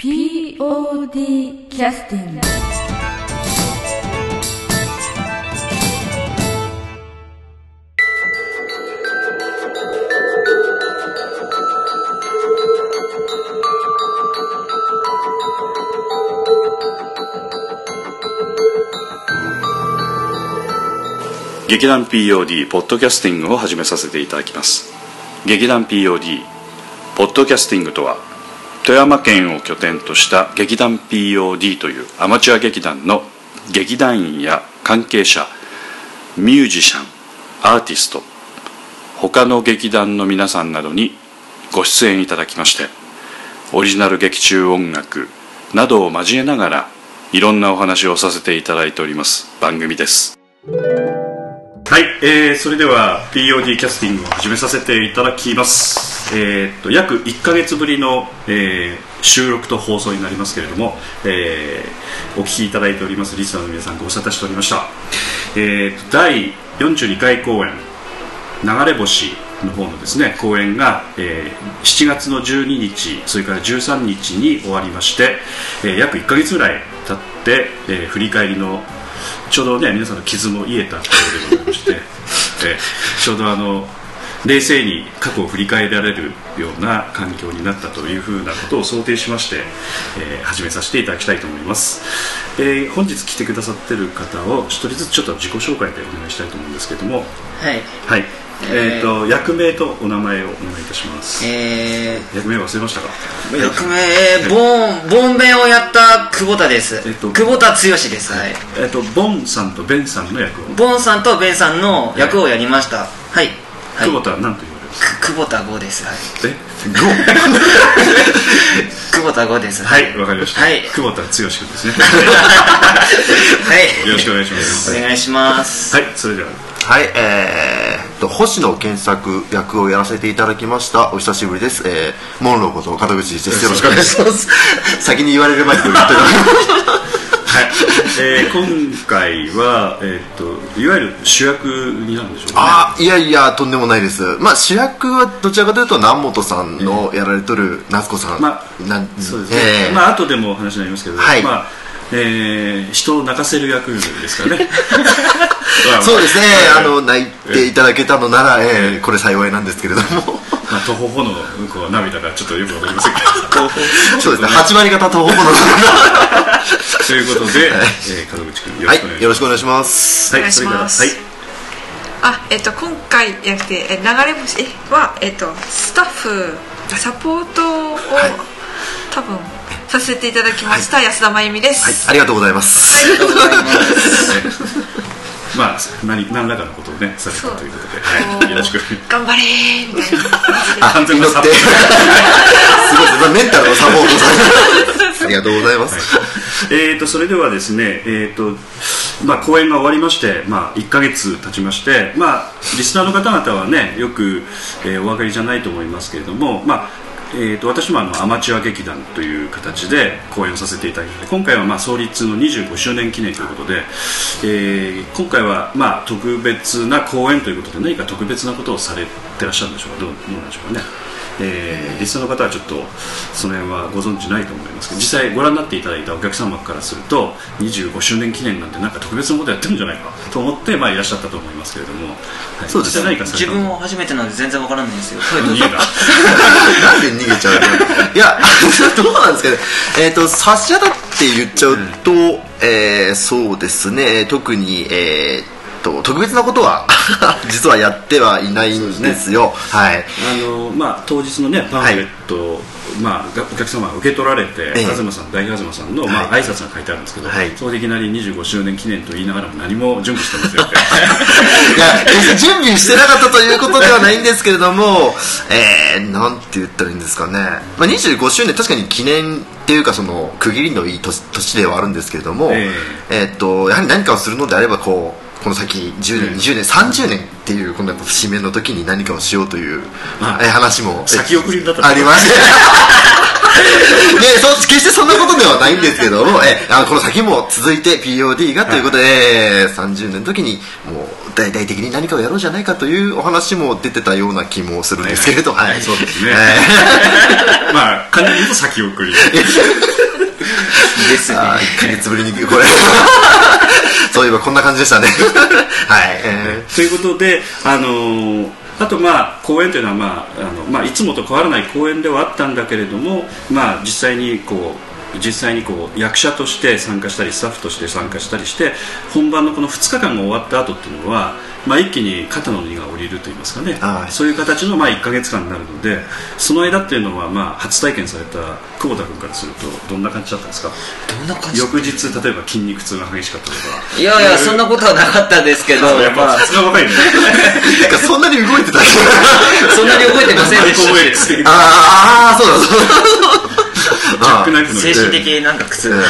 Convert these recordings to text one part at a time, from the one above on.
POD キャスティング劇団 POD ポッドキャスティングを始めさせていただきます。劇団 POD ポッドキャスティングとは富山県を拠点とした劇団 POD というアマチュア劇団の劇団員や関係者ミュージシャンアーティスト他の劇団の皆さんなどにご出演いただきましてオリジナル劇中音楽などを交えながらいろんなお話をさせていただいております。番組です。はい、えー、それでは POD キャスティングを始めさせていただきます。えーっと約1か月ぶりの、えー収録と放送になりますけれども、えーお聞きいただいておりますリスナーの皆さんご無沙汰しておりました。えーっと第42回公演流れ星の方のですね公演が、えー7月の12日それから13日に終わりまして、えー約1か月ぐらい経って、えー振り返りのちょうどね皆さんの傷も癒えたところでございまして、えちょうどあの冷静に過去を振り返られるような環境になったというふうなことを想定しまして、えー始めさせていただきたいと思います、えー本日来てくださってる方を一人ずつちょっと自己紹介でお願いしたいと思うんですけれどもはい。はい、ええーーと役名とお名前をお願いいたしますえ役名忘れましたか？ー、役名、えー、ボン、ボンベンをやった久保田です。えっと久保田剛です。はい。えっ、とボンさんとベンさんの役を、ボンさんとベンさんの役をやりました。はい。はい。久保田は何と言われます？く久保田5です。はい。え？久保田5です。はいわかりました、はい。久保田剛君ですね はい。よろしくお願いしますお願いします。はいそれでははい、えー、と星野健作役をやらせていただきましたお久しぶりです、えー、モンローこと門口ですよろしくお願いします 先に言われる前に言ってはい、えー今回は、えー、といわゆる主役になるんでしょうか、ね、あいやいやとんでもないです。まあ主役はどちらかというと南本さんのやられとる夏子さん、まなんそうですね、えー。まあ後でもお話になりますけど、はい。まあえー人を泣かせる役ですからね。まあ。そうですね、はい。あの泣いていただけたのなら、えーこれ幸いなんですけれどもまあ、徒歩歩のこう涙がちょっとよくわかりませんけど。そうですね。8割方東北のということで、えー、門口君よろはしくお願いします、いよろしくお願いします。はいお願いします。それあ、えっと、今回じゃなくてえ流れ星は、えっと、スタッフサポートを、多分させていただきました、安田真由美です、ありがとうございます、ありがとうございますまあ何何らかのことをねされたということで、はい、よろしく。頑張れーみたいな。感じですごいメンタルのサポートされ ありがとうございます、えー、とそれではですね、えーとまあ、公演が終わりまして、まあ、1か月経ちまして、まあ、リスナーの方々はねよく、えーお分かりじゃないと思いますけれども、まあえー、と私もあのアマチュア劇団という形で公演をさせていただいて今回はまあ創立の25周年記念ということで、えー今回はまあ特別な公演ということで何か特別なことをされてらっしゃるんでしょうか？どうどうなんでしょうかね？えーリスナーの方はちょっとその辺はご存知ないと思いますけど実際ご覧になっていただいたお客様からすると25周年記念なんてなんか特別なことやってるんじゃないかと思って、まあ、いらっしゃったと思いますけれども、はい。そうですね。実際何かされ自分も初めてなんで全然わからないんですよ。逃げた。なんで逃げちゃうの？いや どうなんですかね。えっ、と差し当たって言っちゃうと、えーそうですね。特にえーと特別なことは 実はやってはいないんですよ。はい。あのまあ、当日の、ね、パンフレットを、まあ、がお客様が受け取られて、ええ。東さん大東さんの、まあはい。挨拶が書いてあるんですけど、はい。そこでいきなり25周年記念と言いながらも何も準備してません いや準備してなかったということではないんですけれども、えー、なんて言ったらいいんですかね、まあ、25周年確かに記念っていうかその区切りのいい年年ではあるんですけれども、え。えーっとやはり何かをするのであればこうこの先10年、うん20年30年っていうこのやっぱ節目の時に何かをしようという、まあえー話も先送りだったありましてでそう決してそんなことではないんですけども えあのこの先も続いて POD がということで、えー30年の時にもう大々的に何かをやろうじゃないかというお話も出てたような気もするんですけれど、はい。そうですね。えまあ簡単に言うと先送り ですね。あ1ヶ月ぶりにこれ。そういえばこんな感じでしたね。はい、えということで、あのーあとまあ公演というのは、まああのまあ、いつもと変わらない公演ではあったんだけれども、まあ、実際にこう実際にこう役者として参加したりスタッフとして参加したりして本番のこの2日間が終わった後っていうのは、まあ、一気に肩の荷が下りるといいますかね、はいそういう形のまあ1か月間になるのでその間っていうのはまあ初体験された久保田君からするとどんな感じだったんですか？どんな感じ翌日例えば筋肉痛が激しかったとか。いやいやそんなことはなかったですけど。やっぱまあさすが若いね。ー、てかそんなに動いてたそんなに覚えてませんでしたあーあーそうだそうだ。精神的になんか苦痛。うんあ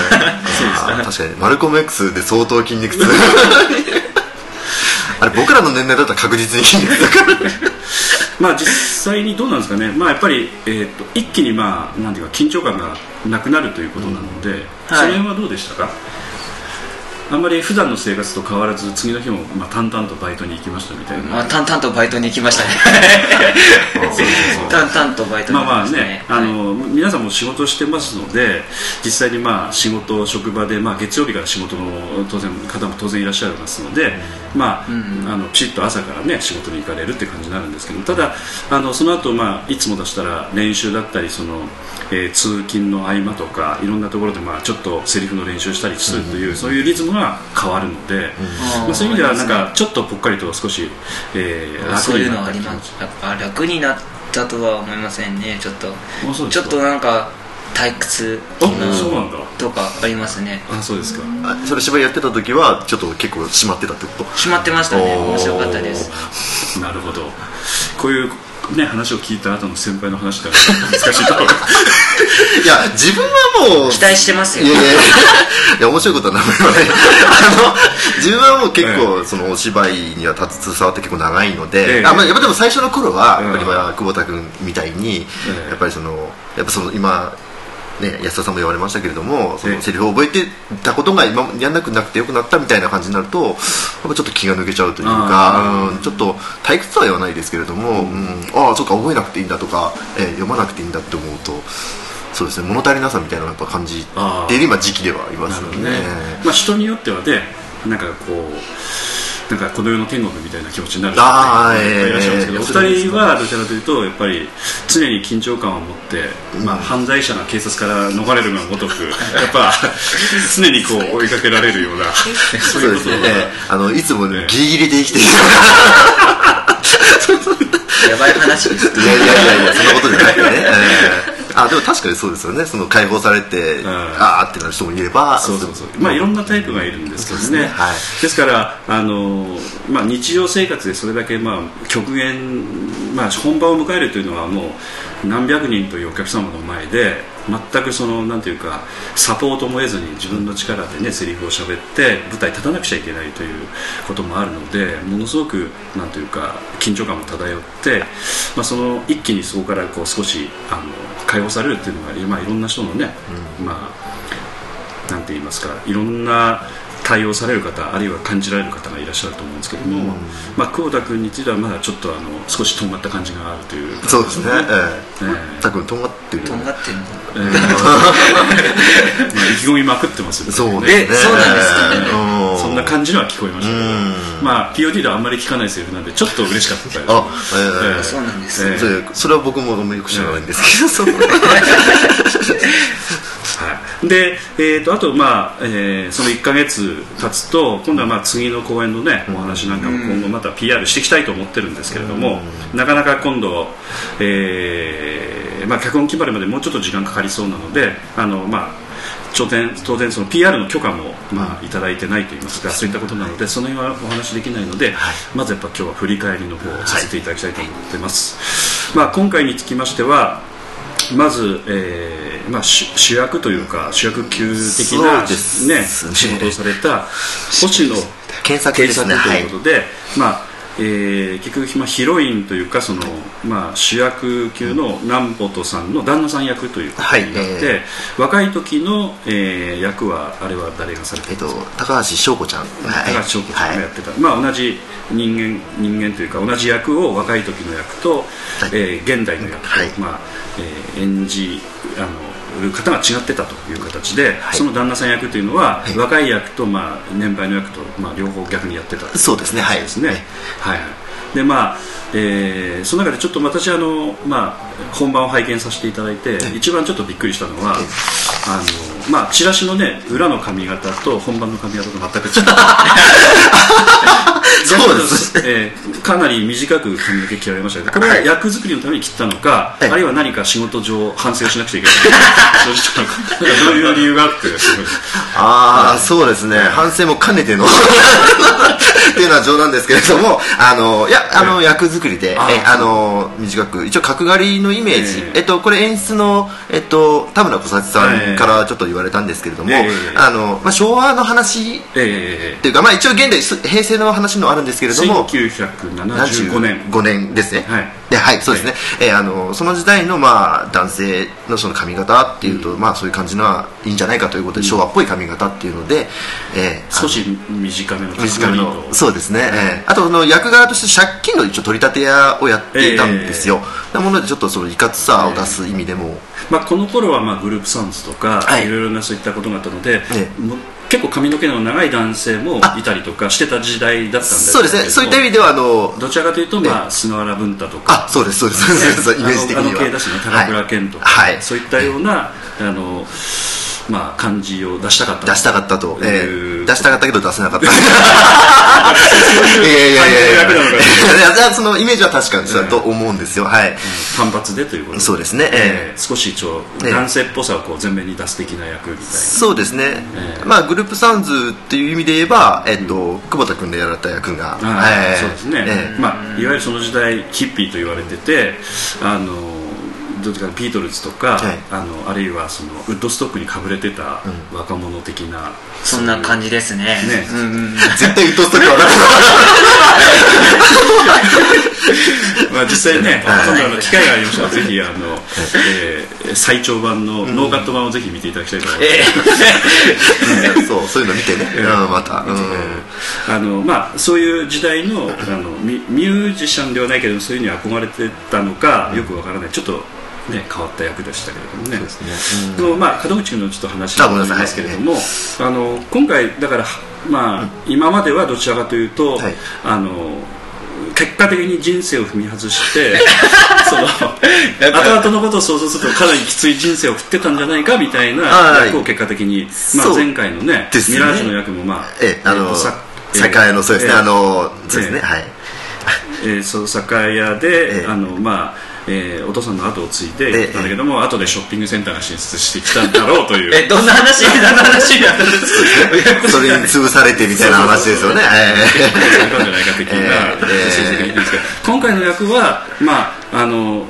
ー確かに。マルコム X で相当筋肉痛 あれ僕らの年齢だったら確実に。筋肉痛からまあ実際にどうなんですかね、まあ、やっぱり、えー、と一気に、まあ、なんていうか緊張感がなくなるということなので、はい。その辺はどうでしたか？あんまり普段の生活と変わらず次の日も、まあ、淡々とバイトに行きましたみたいな、まあ淡々とバイトに行きましたね。淡々とバイトにまあまあ行きましたね。ね、あの皆さんも仕事してますので実際にまあ仕事職場で、まあ、月曜日から仕事の当然方も当然いらっしゃいますので、まああのきちっと朝からね仕事に行かれるって感じになるんですけどただあのその後、まあいつも出したら練習だったりその、えー通勤の合間とかいろんなところで、まあ、ちょっとセリフの練習したりするという、そういうリズムが変わるので、まあ、そういう意味ではなんかちょっとぽっかりと少し、えー、楽そういうになった気持のはあり楽になったとは思いませんね。ちょっとちょっとなんか退屈あそうなんだ。とかありますね。あそうですか。あそれ芝居やってた時はちょっと結構締まってたってこと？閉まってましたね。面白かったです。なるほど。こういうね話を聞いた後の先輩の話だから難しいところ。いや自分はもう期待してますよ。いやいやいやいや面白いことは何も言わない。あの自分はもう結構、そのお芝居には携わって結構長いので、ええ。あまあ、やっぱでも最初の頃は、うんやっぱりまあ久保田君みたいに、ええ。やっぱりそのやっぱその今ね、安田さんも言われましたけれどもそえ。えのセリフを覚えてたことが今やんなくなくてよくなったみたいな感じになるとやっぱちょっと気が抜けちゃうというかあ、うん、ちょっと退屈とは言わないですけれども、うん。ああそうか覚えなくていいんだとか、えー読まなくていいんだって思うとそうですね物足りなさみたいなのをやっぱ感じている今時期ではありますので、なるほどね、まあ、人によってはねなんかこうなんかこの世の天国みたいな気持ちになる人あーもいらっしゃいますけど、ええお二人はどちらかというとやっぱり常に緊張感を持って、まあ、犯罪者が警察から逃れるがごとくやっぱ常にこう追いかけられるような そういうことをそうですね、えーあのいつもええ。ギリギリで生きている やばい話です。いやいやいやいやそんなことじゃなくてね、えーあでも確かにそうですよね。その解放されて、ん。あーってなる人もいればそうそうそう。まあいろんなタイプがいるんですけどね。ですね。はい。ですからあの、まあ、日常生活でそれだけ、まあ、極限、まあ、本番を迎えるというのはもう何百人というお客様の前で全くそのなんていうかサポートも得ずに自分の力でねセリフを喋って舞台に立たなくちゃいけないということもあるのでものすごくなんていうか緊張感も漂って、まあ、その一気にそこからこう少しあの解放されるっていうのが、まあ、いろんな人のね、まあなんて言いますかいろんな対応される方あるいは感じられる方がいらっしゃると思うんですけども、まあ、久保田君についてはまだちょっとあの少しとんがった感じがあるというそうですね、ええ。ー、たくんとんがってるとんがってんの？えーまあ、意気込みまくってますよね。そうですね。えそうなんですか？ねうん。そんな感じには聞こえましたけど。うん。まあ POD ではあんまり聞かないセリフなんでちょっと嬉しかったですあ、えーえそうなんですええ。それそれは僕もよく知らないんですけど、で、えー、とあと、まあえーその1か月経つと今度はまあ次の公演の、ね、お話なんかも今後また PR していきたいと思ってるんですけれども、なかなか今度、えーまあ、脚本決まるまでもうちょっと時間かかりそうなのであの、まあ、当然当然その PR の許可も、まあ、いただいてないといいますかそういったことなのでその辺はお話しできないので、まずやっぱ今日は振り返りの方をさせていただきたいと思ってます、まあ、今回につきましてはまず、えーまあ、主主役というか主役級的な、ね、ね仕事をされた星野検索ということで、まあえー結局、まあ、ヒロインというかその、まあ、主役級の南本さんの旦那さん役ということになって、はい。え若い時の、えー役はあれは誰がされてえっとるんですか、高橋翔子ちゃん。はい。高橋翔子さんがやはいってた、まあ、同じ人間人間というか同じ役を若い時の役と、えー現代の役と、はい。まあえー演じあのる方が違ってたという形で、はい。その旦那さん役というのは、はい。若い役と、まあ、年配の役と、まあ、両方逆にやってたそうですね。はい。ですね、はい。はい。でまあえーその中でちょっと私あの、まあ、本番を拝見させていただいて、一番ちょっとびっくりしたのは、あのまあ、チラシのね裏の髪型と本番の髪型と全く違う そうです。ねえ。ーかなり短く髪の毛切られましたけどこれは役作りのために切ったのか、はい。あるいは何か仕事上反省をしなくちゃいけないそうしたの どういう理由があってああそうですね。反省も兼ねてのっていうのは冗談ですけれどもあのいやあの役作りであえあの短く一応角刈りのイメージ。ええ。えっとこれ演出のえっと田村小幸さんからちょっと言われたんですけれどもええ。あのまあ昭和の話えっていうかまあ一応現代平成の話もあるんですけれども1975年。5年ですね。はい。ではいそうですね、えーあのその時代のまあ男性のその髪型っていうと、まあそういう感じのはいいんじゃないかということで、昭和っぽい髪型っていうので、えー少し短めの短めのとそうですね、えーあとその役柄として借金の一応取り立て屋をやっていたんですよ、なものでちょっとそのいかつさを出す意味でも、まあ、この頃はまあグルー。プサウンズとか、はいい、ろいろなそういったことがあったので、結構髪の毛の長い男性もいたりとかしてた時代だったんですそうですね。そういった意味ではあのどちらかというと、まあ、菅原文太とか。あそうですそうですそうですイメージ的には。あのあの系だしね高倉健とか、はい。はい。そういったようなあの、まあ、感じを出したかった。出したかったと、えいうー出したかったけど出せなかった。いやいやいやいや。いやそのイメージは確かにそうだと思うんですよ。はい。単発でということで。そうですね。え少しちょええ。男性っぽさをこう前面に出す的な役みたいな。そうですね、ええ。まあグループサウンズっていう意味で言えば、えっと、久保田君でやられた役が、ああええそうですね、ええ。まあ、いわゆるその時代ヒッピーと言われててあのどういうかビートルズとか、はい。あのあるいはそのウッドストックにかぶれてた若者的な、そんな感じですね。ね。うんうん絶対ウッドストックはな まあ、実際ね、はい。今度あの機会がありましたらぜひあの、えー最長版のノーカット版をぜひ見ていただきたいと思います、そうそういうの見てね、ええうん、また、うん。あのまあ、そういう時代のあのミミュージシャンではないけどそういうに憧れてたのかよくわからない。ちょっと、ね、変わった役でしたけれどもね。でもまあ門口君のちょっと話になりますけれどもあの今回だからまあ、今まではどちらかというと、はい。あの結果的に人生を踏み外して その後々のことを想像するとかなりきつい人生を送ってたんじゃないかみたいなはい。役を結果的に、まあ、前回のねね。ミラージュの役もまあええあののそうですね、ええ。あのそうですね、ええ。はい。えー、そう酒屋で、ええ。あのまあえーお父さんの後を継いでええ。行ったんだけども、後でショッピングセンターが進出してきたんだろうという。えどんな話？どんな話それに潰されてみたいな話ですよね。えそういうことじゃないか的なええ。今回の役はまああの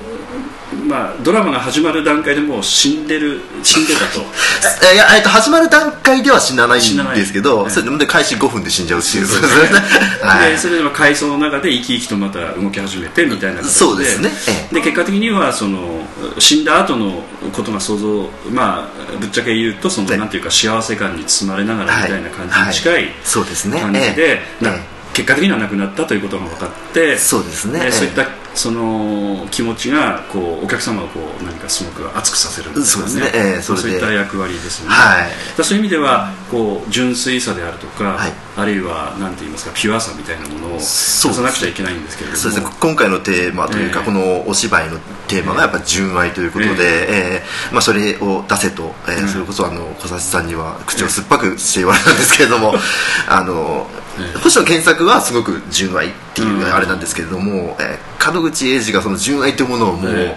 まあ、ドラマが始まる段階でもう死んでる死んでたと。えいやえっと始まる段階では死なないんですけど、ええそれで開始5分で死んじゃうっていう。そうそうですね。はい。でそれでは階層の中で生き生きとまた動き始めてみたいなそうですね。えで結果的にはその死んだ後のことが想像まあぶっちゃけ言うとその、ねなんていうか幸せ感に包まれながらみたいな感じに近い、はい。そうですね。感じで、ええ結果的には亡くなったということが分かってそうですね。ええそういったその気持ちがこうお客様をこう何かすごく熱くさせるみたいな、そうですね。ええそそういった役割ですよね、はい。そういう意味ではこう純粋さであるとか、はい。あるいは何て言いますかピュアさみたいなものを出さなくちゃいけないんですけれども。そうですね。今回のテーマというか、ええこのお芝居のテーマがやっぱ純愛ということで、ええまあ、それを出せと、ええうん。それこそあの小指さんには口を酸っぱくして言われたんですけれども あの、ええ星野源作はすごく純愛っていううん。あれなんですけれども、ええ門口英二がその純愛というものをもう、え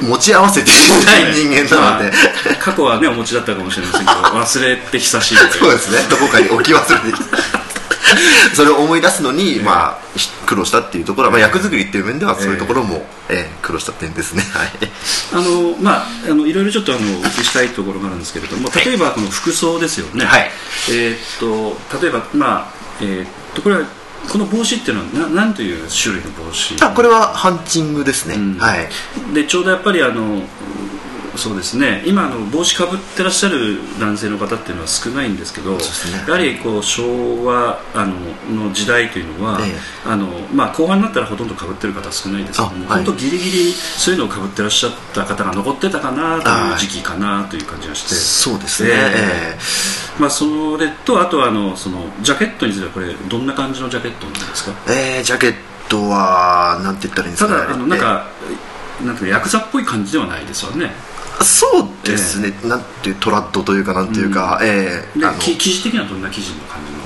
持ち合わせていない人間なので、まあ過去はねお持ちだったかもしれませんけど 忘れて久しいそうですね。どこかに置き忘れて それを思い出すのに、まあ、ひ苦労したっていうところは、まあ、役作りっていう面ではそういうところも、ええ。苦労した点ですね。はい。あのまああのいろいろちょっとあのお聞きしたいところがあるんですけれども例えばこの服装ですよね、はい。えーっと例えばまあえーっとこれはこの帽子っていうのはななんという種類の帽子？あこれはハンチングですね、うん。はい。でちょうどやっぱりあのそうですね。今あの帽子かぶってらっしゃる男性の方っていうのは少ないんですけどね。やはりこう昭和あのの時代というのは、ええ。あのまあ、後半になったらほとんどかぶってる方は少ないですけども、あはい。本当ギリギリそういうのをかぶってらっしゃった方が残ってたかなという時期かなという感じがして。そうですね、ええ。まあ、それとあとはあのそのジャケットについてはこれどんな感じのジャケットなんですか？ええージャケットはなんて言ったらいいんですかね。ただあのなんか、なんかヤクザっぽい感じではないですよねそうですね、なんていうトラッドというかなんていうか、ええ。であの。き生地的にはどんな生地の感じの？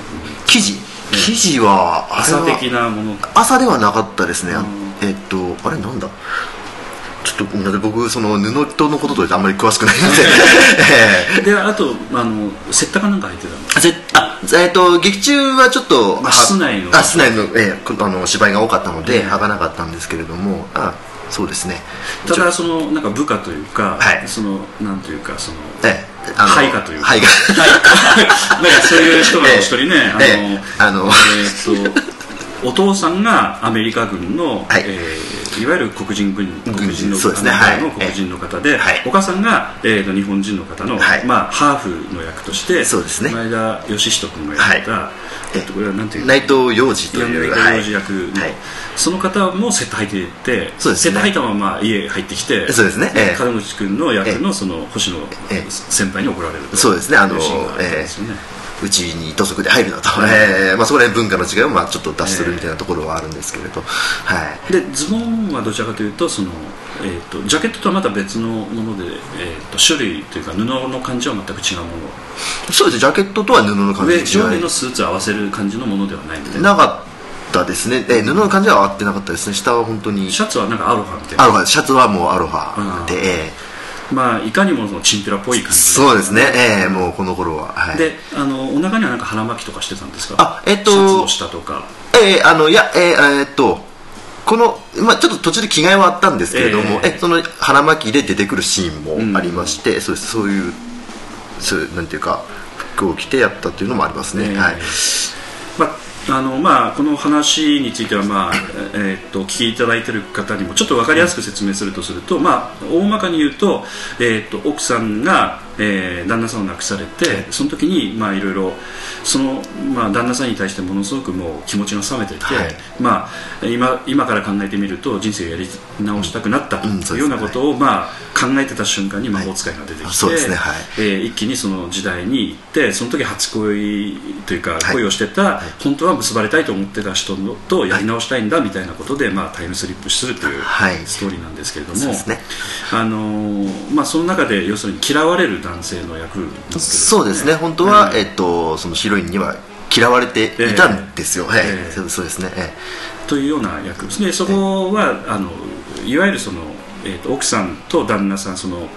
生地生地はあれ朝は的なもの？朝ではなかったですね、うん。えっとあれなんだ？ちょっと僕その布とのこととあんまり詳しくないので。ええ。であとあのセッターかなんか入ってたんですあえっと劇中はちょっと、まあは室内の。あ室内の,、ええこあの芝居が多かったので、ええ履かなかったんですけれどもあそうですね。ただそのなんか部下というか、はい。そのなんというかそのええ配下というか。配下。なんかそういう人がお一人ね、あの、えっとお父さんがアメリカ軍の、はい。えーいわゆる黒人軍軍黒人のね。はい。黒人の方で、はい。お母さんが、えー、と日本人の方の、はい。まあ、ハーフの役としてそうですね。前田義人君がやった、はえっとこれはなんていう内藤洋二という内藤洋二役の、はい。その方もセット入っていて、そうですね。セット入ったまま家入ってきてそうですね。ええ。門口君の役のその星野ええ。先輩に怒られるとそうですね。あのいうシーうちに土足で入るなと、ええまあ、そこら辺文化の違いをまあちょっと脱するみたいなところはあるんですけれど、はい。でズボンはどちらかというとその、えー、とジャケットとはまた別のもので、えー、と種類というか布の感じは全く違うもそうですね。ジャケットとは布のの感じ。上上下のスーツを合わせる感じのものではない。みたいななかったですね、ええ布の感じは合ってなかったですね。下は本当に。シャツはなんかアロハみたいな。アロハ。シャツはもうアロハで、うんえまあいかにもそのチンピラっぽいえ感じ。そうですね、ええもうこの頃は、はい、であのお腹にはなんか腹巻きとかしてたんですか？あえっとシャツの下とか。ええあのいやえええーっとこの、まあ、ちょっと途中で着替えはあったんですけれども、ええ。えその腹巻きで出てくるシーンもありまして、そうですそういうそういうなんていうか服を着てやったっていうのもありますね、ええ。はい。まああのまあ、この話については、まあえーっとお聞きいただいている方にもちょっと分かりやすく説明するとすると、まあ、大まかに言うと,、えーっと奥さんが、えー旦那さんを亡くされてその時にまあいろいろその、まあ、旦那さんに対してものすごくもう気持ちが冷めていて、はい。まあ、今今から考えてみると人生をやり直したくなったというようなことを、まあ、考えてた瞬間に魔法使いが出てきて、そうですね。はい。えー一気にその時代に行ってその時初恋というかはい。恋をしてた、本当は結ばれたいと思ってた人のとやり直したいんだみたいなことで、まあ、タイムスリップするというはい。ストーリーなんですけれども、ね。あのーまあ、その中で要するに嫌われる男性の役なんですけどそうですね。本当は、ええ。っとそのヒロインには嫌われていたんですよ、はいええ。そうですね、えというような役ですね。そこはあのいわゆるその、えー、と奥さんと旦那さんその、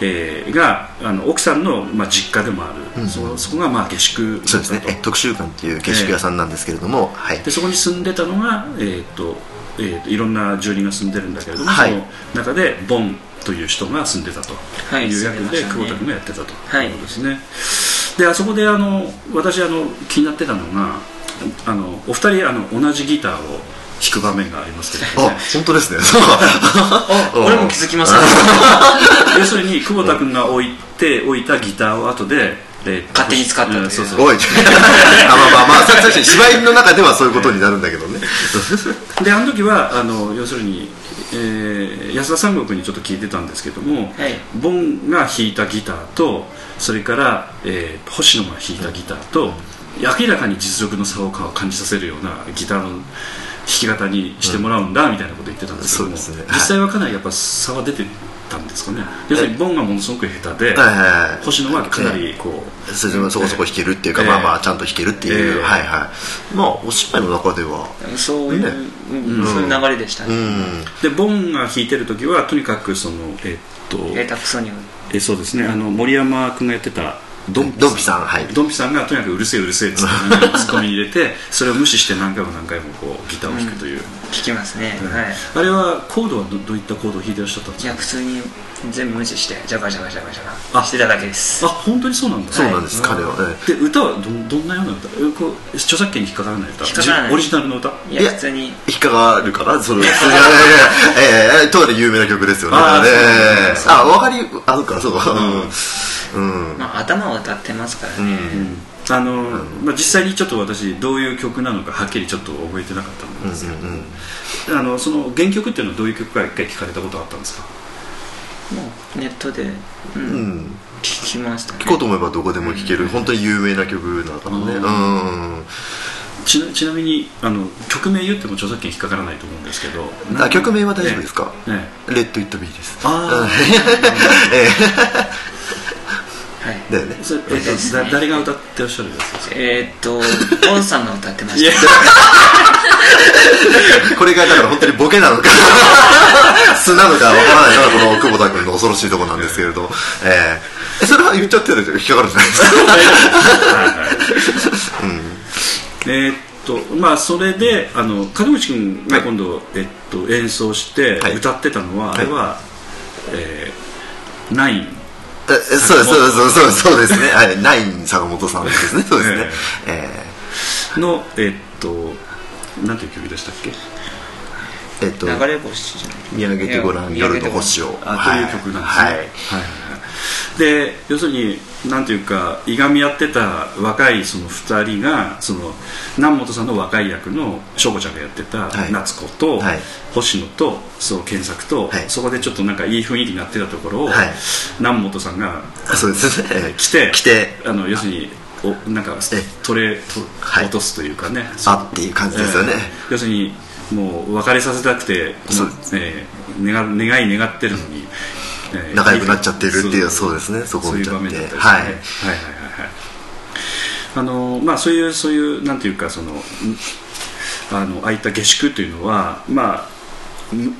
えーがあの奥さんの、まあ、実家でもある、そそこが、まあ、下宿えそうですね。え特集館っていう下宿屋さんなんですけれども、はい。でそこに住んでたのが、えーとえーといろんな住人が住んでるんだけれども、はい。その中でボンという人が住んでたとはいいう役で住んでましたね久保田君がやってたと。はいいうことですね、であそこであの私あの気になってたのがあのお二人あの同じギターを弾く場面がありますけれど。ね、本当ですね。あ俺も気づきました。要するに久保田君が置いて置いたギターを後で、えーと勝手に使ったという。うんそうそう。おい。あ まあまあまあ確かに芝居の中ではそういうことになるんだけどね。であの時はあの要するに、えー安田三国にちょっと聞いてたんですけども、はい。ボンが弾いたギターとそれから、えー星野が弾いたギターと、明らかに実力の差を感じさせるようなギターの弾き方にしてもらうんだ、みたいなこと言ってたんですけども、そうですね。実際はかなりやっぱ差は出てたんですかね。要するにボンがものすごく下手で、はいはいはい。星野はかなりこう、そこそこ弾けるっていうか、ええ。まあまあちゃんと弾けるっていう、ええ。はいはい。まあお芝居の中ではそういう、ね。うんそういう流れでしたうね、ん。でボンが弾いてる時はとにかくそのえっと下手くそにえそうですね。あの森山君がやってたドンドンピさんはいドンピさんがとにかくうるせえうるせえっつって ツッコミ入れてそれを無視して何回も何回もこうギターを弾くという、聞きますね、うん。はい。あれはコードはどどういったコードを弾いてらっしゃったんですか？いや普通に全部無視してジャカジャカジャカジャあ。カしてただけです。あ本当にそうなんだ。そうなんです、彼は、えで歌はどどんなような歌？えこう著作権に引っかからない歌？引っかからない。じオリジナルの歌？いいやや普通に。え引っかかるかなそれ。いやいやいやええとある有名な曲ですよね。ああ分かりあそうかそうかうん、まあ頭を歌ってますからね、あの、まあ、実際にちょっと私どういう曲なのかはっきりちょっと覚えてなかったんですけど、あのその原曲っていうのはどういう曲か一回聞かれたことあったんですか？もうネットで、うん。うん。聞きましたね。聞こうと思えばどこでも聴ける本当に有名な曲だからねうんちなちなみにあの曲名言っても著作権引っかからないと思うんですけど。あ曲名は大丈夫ですか？ねねレッド・イット・ビーです。あ えはいえだよね。それえっとだ誰が歌ってらっしゃるやつですか？えー、っとボンさんが歌ってました。これがだから本当にボケなのか 素なのかわからないのがこの久保田君の恐ろしいところなんですけれど、ええ。それは言っちゃってると引っかかるじゃないですか。えーっとまあそれであの門口君が今度、えっと、演奏してはい。歌ってたのは、はいあれは、えーナイン。えそうですそうそうそうですね。はい。ナイン坂本さんですね。そうですね。えのえっとなんていう曲でしたっけ？ええっと流れ星見上げてごらん夜の星を。あという曲なんですね、はいはいで要するになんていうかいがみ合ってた若いその2人がその南本さんの若い役の翔子ちゃんがやってたはい。夏子と、はい。星野とそう健作と、はい。そこでちょっとなんかいい雰囲気になってたところを、はい。南本さんがあそうです。ねええ来て来て。あの要するにおなんかえ取れとはい。落とすというかね、あっていう感じですよね。えー要するにもう別れさせたくてえー願願い願ってるのに、えー仲良くなっちゃってるっていうそう。ですね。そこをそういう見ちゃってはい。はいはいあのまあそういうそういうなんていうかそのんあのああいった下宿というのはまあん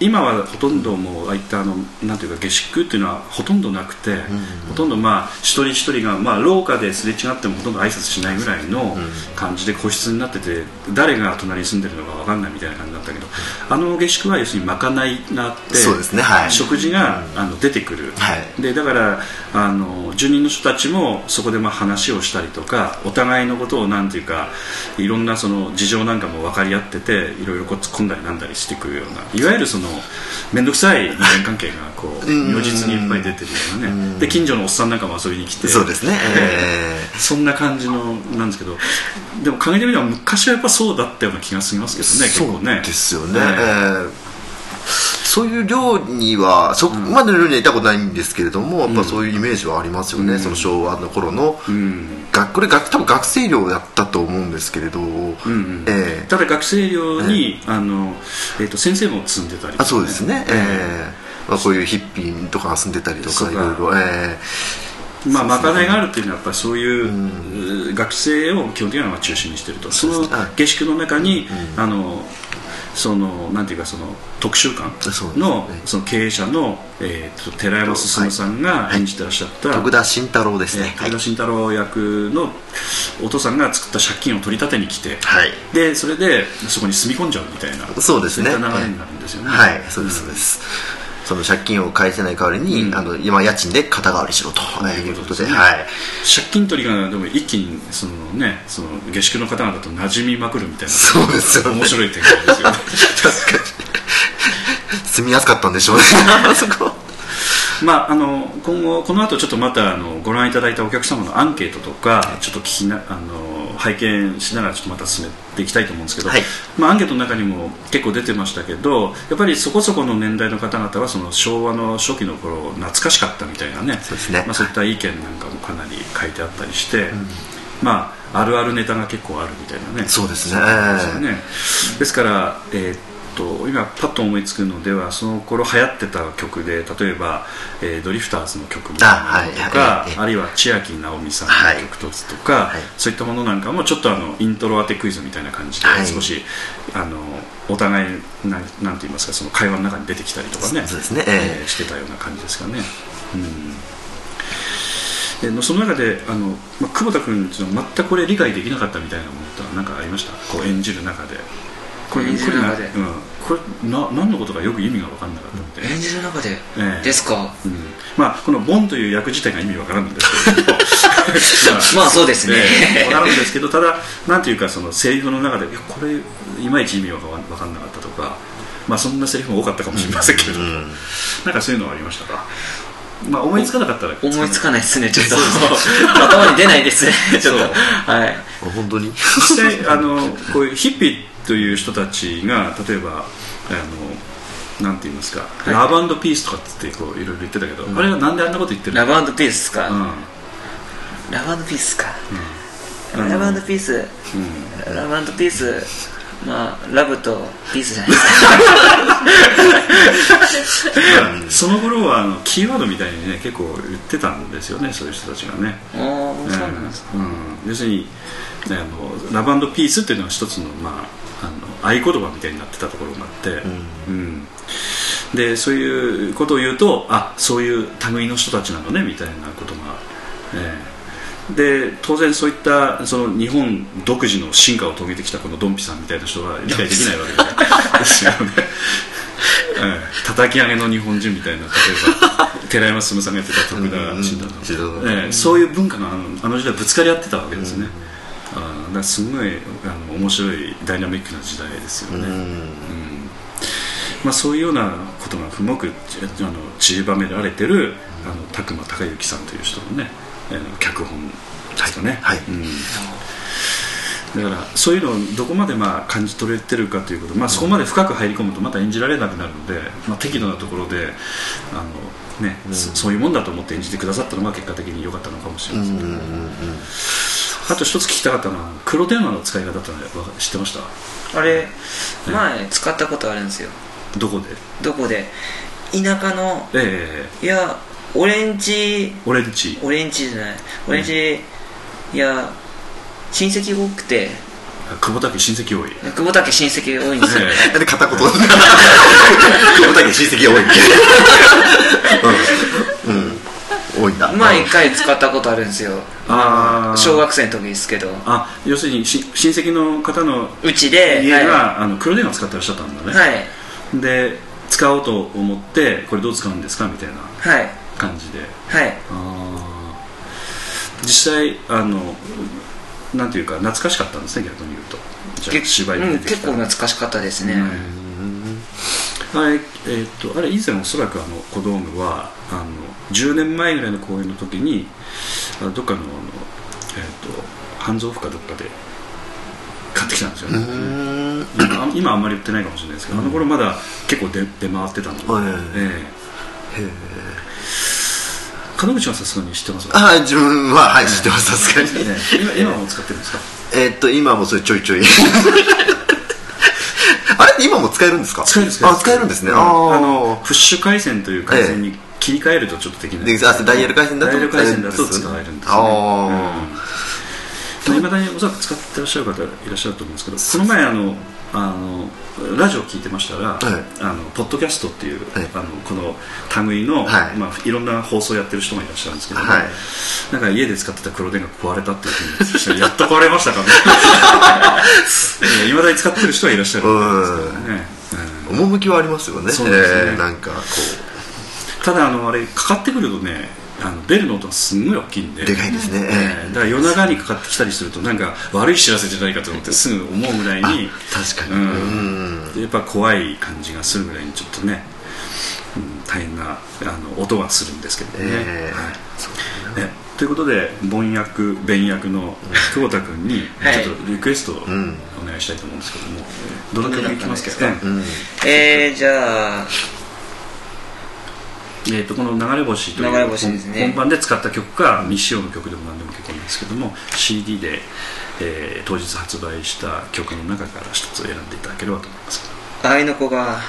今はほとんどもうああいったあのなんていうか下宿っていうのはほとんどなくて、ほとんどまあ一人一人がまあ廊下ですれ違ってもほとんど挨拶しないぐらいの感じで個室になってて誰が隣に住んでるのか分かんないみたいな感じだったけどあの下宿は要するにまかないがあってそうですね。はい。食事が、あの出てくる、はい。でだからあの住人の人たちもそこでまあ話をしたりとかお互いのことをなんていうかいろんなその事情なんかも分かり合ってていろいろ突っ込んだりなんだりしてくるようないわゆるその面倒くさい人間関係がこううん。如実にいっぱい出てるようなね。で近所のおっさんなんかも遊びに来て。そうですね。えええそんな感じのなんですけど。でも陰で見れば昔はやっぱそうだったような気がしますけどね結構ね。そうですよね、ええええそういう寮にはそこまでの寮にはいたことないんですけれども、やっぱそういうイメージはありますよね、その昭和の頃の、うん。がこれが多分学生寮だったと思うんですけれど、うんうん。ええ。ただ学生寮に、あのえー、と先生も積んでたりとか。あそうですね、ええ。まあ、こういうヒッピーとか住んでたりとかか。いろいろ、えまあ、まかないがあるっていうのはやっぱりそういう、う学生を基本的には中心にしてると。その下宿の中に、あのそのなんていうかその特集館のね。その経営者の、えー、と寺山進さんが演じてらっしゃった、え徳田新太郎ですえね、ー武田慎太郎役のお父さんが作った借金を取り立てに来て、はい。でそれでそこに住み込んじゃうみたいなそうですね。流れになるんですよね、はい。そうですそうです、その借金を返せない代わりに、あの今家賃で肩代わりしろと。いうことで、ね。はい。借金取りがでも一気にそのねその下宿の方々と馴染みまくるみたいなそうですよね。面白い展開ですよね。確かに。住みやすかったんでしょうね。あそこまああの今後この後ちょっとまたあのご覧いただいたお客様のアンケートとかちょっと聞きなあの拝見しながらちょっとまた進めていきたいと思うんですけど、はい。まあ、アンケートの中にも結構出てましたけどやっぱりそこそこの年代の方々はその昭和の初期の頃懐かしかったみたいなねそうですね。まあ、そういった意見なんかもかなり書いてあったりして、まああるあるネタが結構あるみたいなね。そうですね。ですよね。ですから、えーっと今パッと思いつくのではその頃流行ってた曲で例えば、えードリフターズの曲とあはいかはいあるいは千秋直美さんはいの曲ととか、はい。そういったものなんかもちょっとあのイントロ当てクイズみたいな感じではい。少し、あのお互いなんなんて言いますかその会話の中に出てきたりとかねそうですね。ええ。ーしてたような感じですかね。うん。でその中であの、まあ、久保田君全くこれ理解できなかったみたいなものって何かありました？こう演じる中でこれ演じる中でこれな,、うん、これな何のことかよく意味が分かんなかったみたいな、演じる中で。ええ。ですか？うん。まあ、このボンという役自体が意味わからんんですけど まあそうですね。ええわからんんですけどただなんていうかそのセリフの中でいやこれいまいち意味わかわかんなかったとかまあそんなセリフも多かったかもしれませんけど、なんかそういうのはありましたか？まあ思いつかなかったら思いつかないですねちょっと。頭に出ないですね。ちょっとはい。本当に？実際あのこういうヒッピーという人たちが例えばあのなんて言いますか、い。ラブピースとかってこういろいろ言ってたけど、あれはなんであんなこと言ってるの？ラブピースですか、うん。ラブピースか、うん。ラブピース、うん。ラブピースまあラブとピースじゃない。ですかその頃はあのキーワードみたいにね結構言ってたんですよねそういう人たちがね、おーそうなんですか、うん、要するにあのラブピースっていうのは一つの,、まあ、あの合言葉みたいになってたところがあって、うん。でそういうことを言うとあそういう類の人たちなのねみたいなことが、ええで当然そういったその日本独自の進化を遂げてきたこのドンピさんみたいな人は理解できないわけで。すよね、え え叩き上げの日本人みたいな例えば寺山進さんがやってた徳田新太新太ええそういう文化があのあの時代ぶつかり合ってたわけですね、あーだからすごいあの面白いダイナミックな時代ですよね、うん。まあ、そういうようなことがすごくあの散りばめられてるあの拓磨孝之さんという人のね脚本ですかね、はい。はい。うん。だからそういうのをどこまでまあ感じ取れてるかということ、まあ、そこまで深く入り込むとまた演じられなくなるので、まあ、適度なところであの、ねそそういうもんだと思って演じてくださったのが結果的に良かったのかもしれません。けど、あと一つ聞きたかったのは黒電話の使い方ってのは知ってました？あれ前使ったことあるんですよ。どこで？どこで？田舎の。ええ。いやオレンジ。オレンジ。オレンジじゃない。オレンジ、いや親戚が多くて。久保田家親戚多い。久保田家親戚が多いんですよ、えなんで片言？久保田家親戚が多い。うん、うん、多いんだ。前一回使ったことあるんですよ。あー。小学生の時ですけど。あ要するにし親戚の方のうちで家が、はあの黒電話使ってらっしゃったんだね、い、はい。で使おうと思ってこれどう使うんですか？みたいな。はい感じで。はい。実際あのなんていうか懐かしかったんですね逆に言うと。じゃ芝居にうん出てきた結構懐かしかったですね、あれ,、えーっとあれ以前おそらくあの小道具はあの10年前ぐらいの公演の時にあどっかのあの、えーっと半蔵府かどっかで買ってきたんですよね、今今あんまり売ってないかもしれないですけど、あの頃まだ結構出出回ってたので、はい。ええ門口はさすがに知ってます？かあ自分ははい知ってますさすがに。ええ今今も使ってるんですか？えーっと今もそれちょいちょい。あれ今も使えるんですか？使えるんですあ使えるんですね。うん。あのプッシュ回線という回線に切り替えるとちょっとできない。であダイヤル回線だとダイヤル回線だと使えるんですね。あいまだにおそらく使ってらっしゃる方いらっしゃると思うんですけどこの前あのあのラジオ聞いてましたら、はい。あのポッドキャストっていう、はい。あのこの類の、はい。まあ、いろんな放送やってる人がいらっしゃるんですけど、はい。なんか家で使ってた黒電が壊れたっていうふうにやっと壊れましたかね。いまだに使ってる人はいらっしゃるんですけどね、うん。ー趣はありますよね。そうですね。えーなんかこただあのあれかかってくるとねあのベルの音がすんごい大きいんで。うでかいですね。ええ。だから夜中にかかってきたりするとなんか悪い知らせじゃないかと思ってすぐ思うぐらいに確かに。うん。うん。やっぱ怖い感じがするぐらいにちょっとね、うん大変なあの音がするんですけどね、ええ。はい。ねということで凡役弁役の久保田君にはい。ちょっとリクエストをおん。願いしたいと思うんですけども、どの曲いきますか？うん。えー、じゃあえー、とこの「流れ星」という流れ星ですね。本番で使った曲か未使用の曲でも何でも結構なんですけども CD で、えー当日発売した曲の中から一つ選んでいただければと思いますあいの子が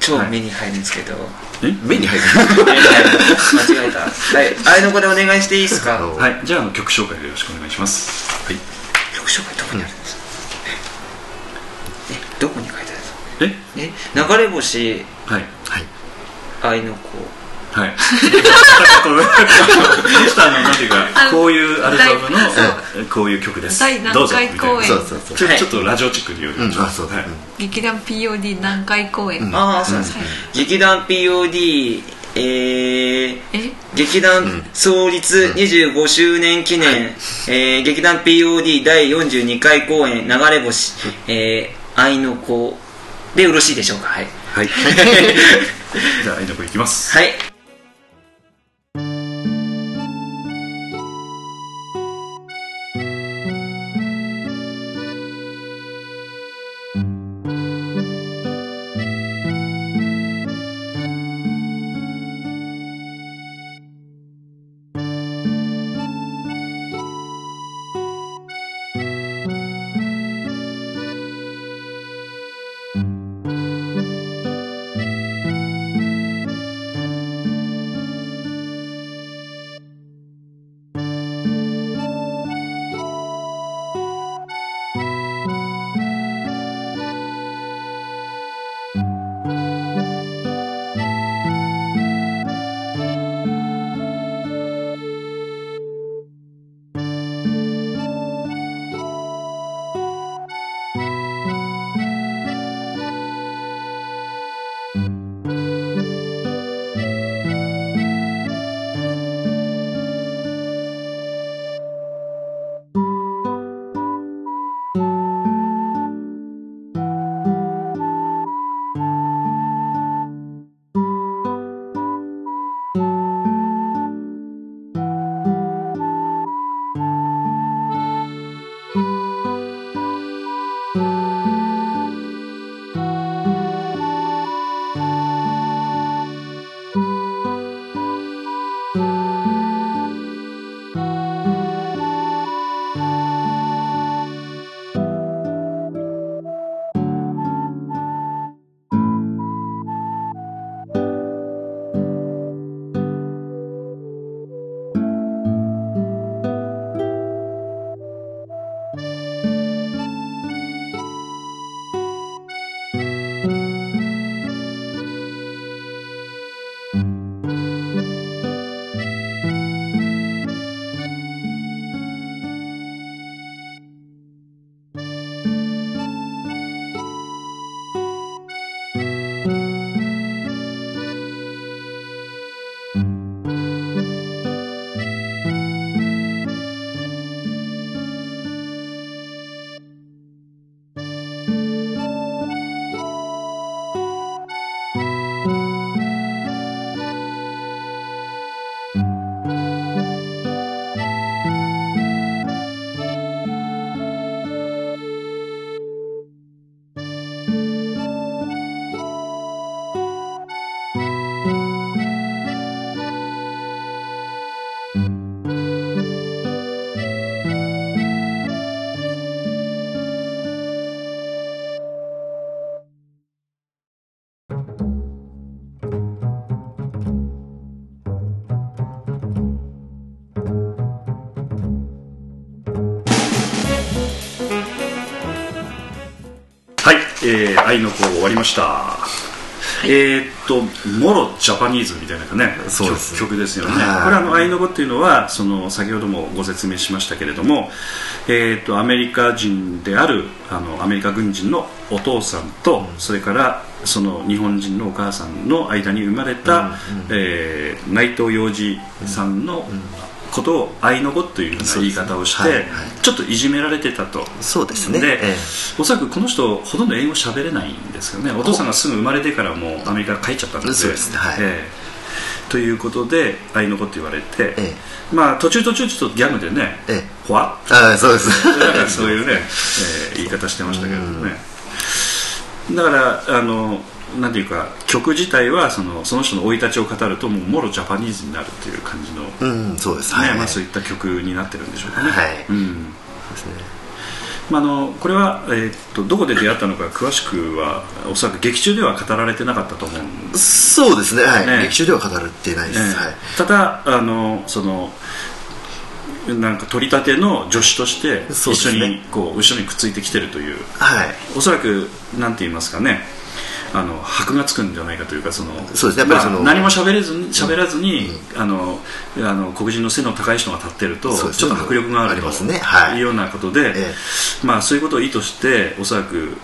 超目に入るんですけど、え？目に入る？間違えた。はいあいの子でお願いしていいですか？おはいじゃあ曲紹介でよろしくお願いします。はい。曲紹介どこにあるんですか、えどこに書いてあるんですか？え？え流れ星。はい。はい愛の子はい。でしたあのなんていうかこういうアルバムの第こういう曲です。第何どうぞ回公演。そうそうそう。ちょっとラジオチックに言う。うんあそうだはい。劇団 POD 南海公演、ああそう。です、劇団 POD え劇団創立25周年記念、えー劇団 POD 第42回公演流れ星、えー、愛の子でよろしいでしょうか？はい。はい。じゃあ愛の子いきます。はいはい、えー、愛の子終わりました。えーっと、もろジャパニーズみたいなね、そうです。曲曲ですよね。はい。これあの、愛の子っていうのは、その、先ほどもご説明しましたけれども、えーっと、アメリカ人である、あの、アメリカ軍人のお父さんと、それから、その日本人のお母さんの間に生まれた、えー内藤洋二さんのことを愛の子というような言い方をして、そうですね。はいちょっといじめられてたと。そうですね。で、えおそらくこの人ほとんど英語喋れないんですよね。お父さんがすぐ生まれてからもうアメリカ帰っちゃったんで。そうですね。はい。ええ。ということで愛の子って言われて、えまあ途中途中ちょっとギャグでねええ「ほわえああそうです。そういうね、えー言い方してましたけれどもねだからあのなんていうか曲自体はそのその人の生い立ちを語るともうもろジャパニーズになるっていう感じの、うんそうですね。はいまあ、そういった曲になってるんでしょうかね、はい。うん。ですね。まあ、あのこれは、えーっとどこで出会ったのか詳しくはおそらく劇中では語られてなかったと思うんです、そうですね。はい、ね。劇中では語られてないです、ええはい。ただあのそのなんか取り立ての助手として一緒にこう後ろにくっついてきてるという。はい。おそらくなんて言いますかねあの箔がつくんじゃないかというかそのそうですねやっぱりそのまあ何も喋れずに喋らずに、あのあの黒人の背の高い人が立ってると、そうですちょっと迫力があるとありますね。はい。いうようなことで、えまあそういうことを意図しておそらく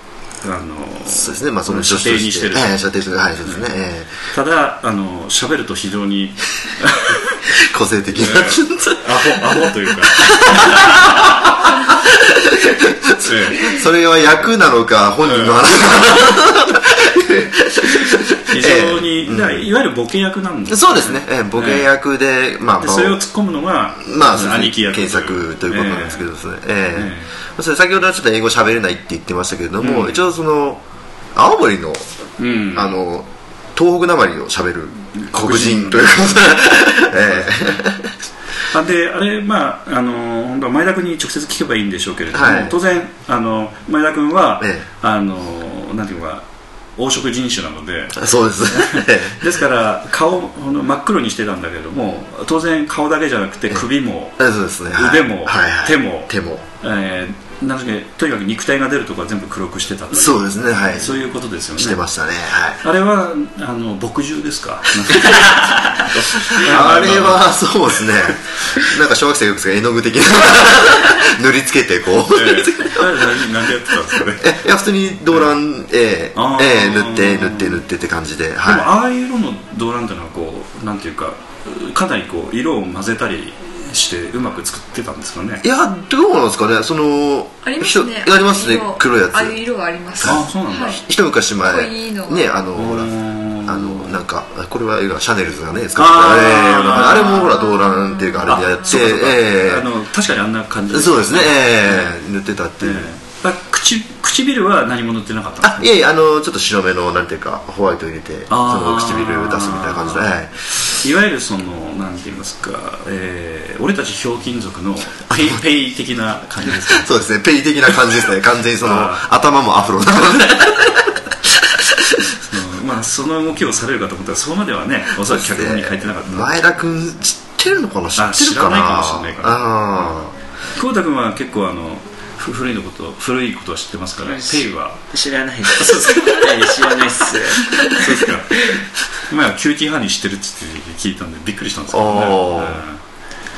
あのそうですね。まあその射程にして。る。とはい射程とはいそうですね、えただあの喋ると非常にえ 個性的な、アホアホというか。え えそれは役なのか本人の話非常に、ええ。だからいわゆるボケ役なんですそうですね、ええボケ役で、まあでそれを突っ込むのが、まあ、兄貴役。検索ということなんですけどですね、ええ。えそれ先ほどはちょっと英語喋れないって言ってましたけれども、うん。一応その青森の,、うん。あの東北なまりを喋る黒人ということで、えあであれまああの本当は前田君に直接聞けばいいんでしょうけれども、はい。当然あの前田君は、ええ。あのなんていうか黄色人種なので。えそうです。ね ですから顔真っ黒にしてたんだけども当然顔だけじゃなくて首も、ええそうですね、はい。腕もはいはい。手も手も。えーなんだっけとにかく肉体が出るとこは全部黒くしてたとそうですねはい。そういうことですよね。してましたねはい。あれはあの墨汁ですか？あれはそうですね。なんか小学生がよく絵の具的な。塗りつけてこう。ええ。あれ何でやってたんですか？ねえいや普通に動乱、ええ。塗って塗って塗ってって感じででもはああいう色の動乱っていうのはこうなんていうかかなりこう色を混ぜたりしてうまく作ってたんですかね。いいやどうなんですかね。そのありますね。人ありますね。色。黒いやつ。あ色があります。あそうなんだ。はい。一昔前。ねあのほらんあのなんかこれはシャネルズがね使ってああれもほら動乱っていうかあれでやってそうかそうかええあの確かにあんな感じそうですねええ塗ってたっていうええあ口唇は何も塗ってなかったあいえいえあのちょっと白目のなんていうかホワイト入れてその唇出すみたいな感じではい。いわゆるそのなんて言いますか、えー俺たちひょうきん族のペイペイ的な感じですか？そうですねペイ的な感じですね。完全にそのあ頭もアフロなのでうんまあその動きをされるかと思ったらそこまではねおそらく脚本に書いてなかった。前田君知ってるのかな？知あってるかな？知らないかもしれないから。あ久保田君は結構あのふ古いのこと古いことは知ってますから、ペイは。知らないです。はい 知らないっす。そうですか。前はキューティーハニー知ってるって聞いたんでびっくりしたんですけどね。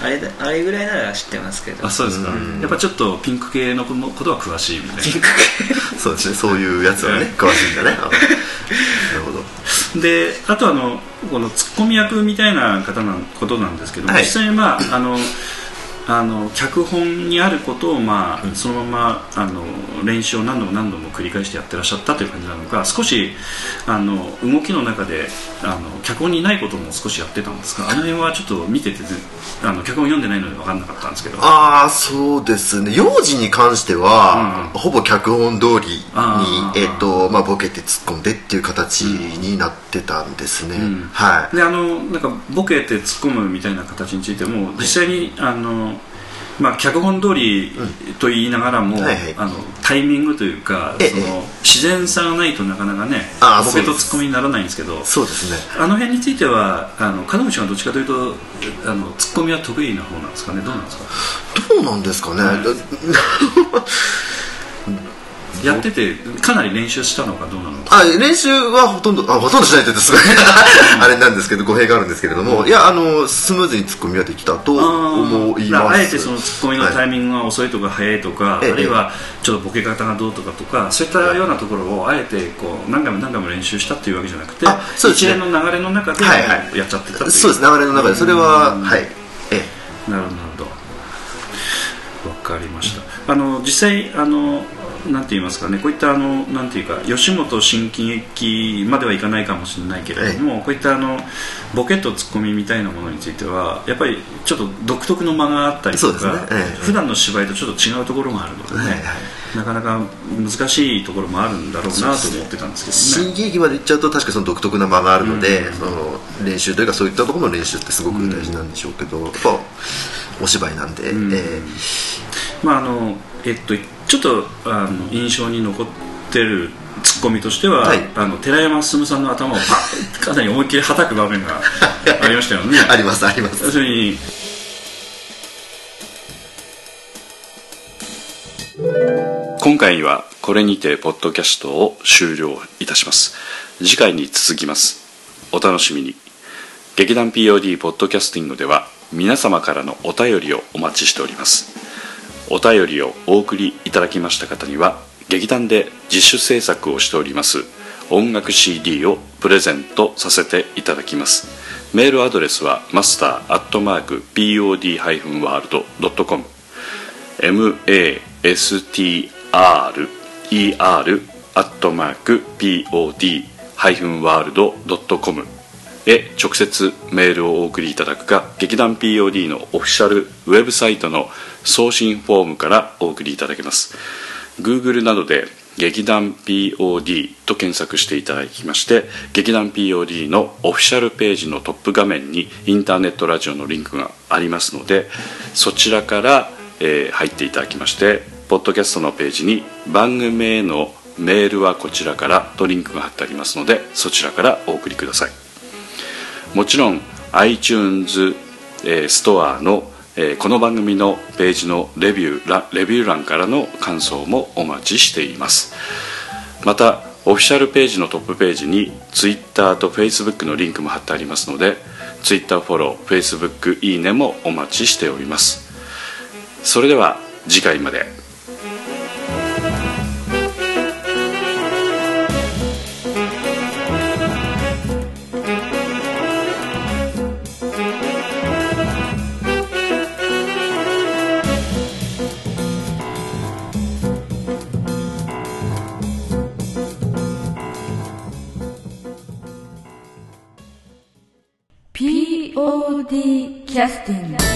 あれだあれぐらいなら知ってますけど。あそうですか。やっぱちょっとピンク系のことは詳しいみたいな。あ そうですね。そういうやつはね詳しいんだね。あなるほど。であとあのこのツッコミ役みたいな方なことなんですけども、はい。実際にまああのあの脚本にあることを、まあそのままあの練習を何度も何度も繰り返してやってらっしゃったという感じなのか少しあの動きの中であの脚本にないことも少しやってたんですがあの辺はちょっと見ててぜあの脚本読んでないので分かんなかったんですけど。ああそうですね。幼児に関しては、ほぼ脚本通りにえっとまあ、ボケて突っ込んでっていう形になってたんですね、ん。はい。であのなんかボケて突っ込むみたいな形についても実際に、あのまあ、脚本通りと言いながらも、はいはい。あのタイミングというかええ。その自然さがないとなかなかねボケとツッコミにならないんですけどそうですね。あの辺についてはあの門口がどっちかというとあのツッコミは得意な方なんですかね？どうなんですか？どうなんですかね、やっててかなり練習したのかどうなの？かあ練習はほとんどあほとんどしないと言うとすごい。あれなんですけど語弊があるんですけれども、いやあのスムーズにツッコミができたと思います。あえてそのツッコミのタイミングが遅いとか早いとか、ええ。あるいはちょっとボケ方がどうとかとかそういったようなところをあえてこう何回も何回も練習したっていうわけじゃなくてあそうですね。一連の流れの中ではいはい。やっちゃってたっていう、そうです流れの中で。それははい。えなるほどなるほど。わかりました。あの実際あのなんて言いますかねこういったあのなんていうか吉本新喜劇まではいかないかもしれないけれども、こういったあのボケとツッコミみたいなものについてはやっぱりちょっと独特の間があったりとか、ね。ええ。普段の芝居とちょっと違うところがあるのでね、はいはい。なかなか難しいところもあるんだろうなと思ってたんですけどね。新喜劇まで行っちゃうと確かにその独特な間があるので、その練習というかそういったところの練習ってすごく大事なんでしょうけど、やっぱお芝居なんで、えまああのえっとちょっとあの印象に残ってるツッコミとしては、はい。あの寺山進さんの頭をパッかなり思いっきりはたく場面がありましたよね。ーありますあります。要するに今回はこれにてポッドキャストを終了いたします。次回に続きます。お楽しみに。劇団 POD ポッドキャスティングでは皆様からのお便りをお待ちしておりますお便りをお送りいただきました方には劇団で自主制作をしております音楽 CD をプレゼントさせていただきます。メールアドレスはマスターアットマーク POD-world.com master er アットマーク pod-world.com へ直接メールをお送りいただくか劇団 POD のオフィシャルウェブサイトの送信フォームからお送りいただけます。Google などで劇団 POD と検索していただきまして劇団 POD のオフィシャルページのトップ画面にインターネットラジオのリンクがありますのでそちらから、えー入っていただきましてポッドキャストのページに番組へのメールはこちらからとリンクが貼ってありますのでそちらからお送りください。もちろん iTunes、えーストアの、えーこの番組のページのレビューレビュー欄からの感想もお待ちしています。またオフィシャルページのトップページに Twitter と Facebook のリンクも貼ってありますので Twitter フォロー Facebook いいねもお待ちしております。それでは次回まで。キャスティング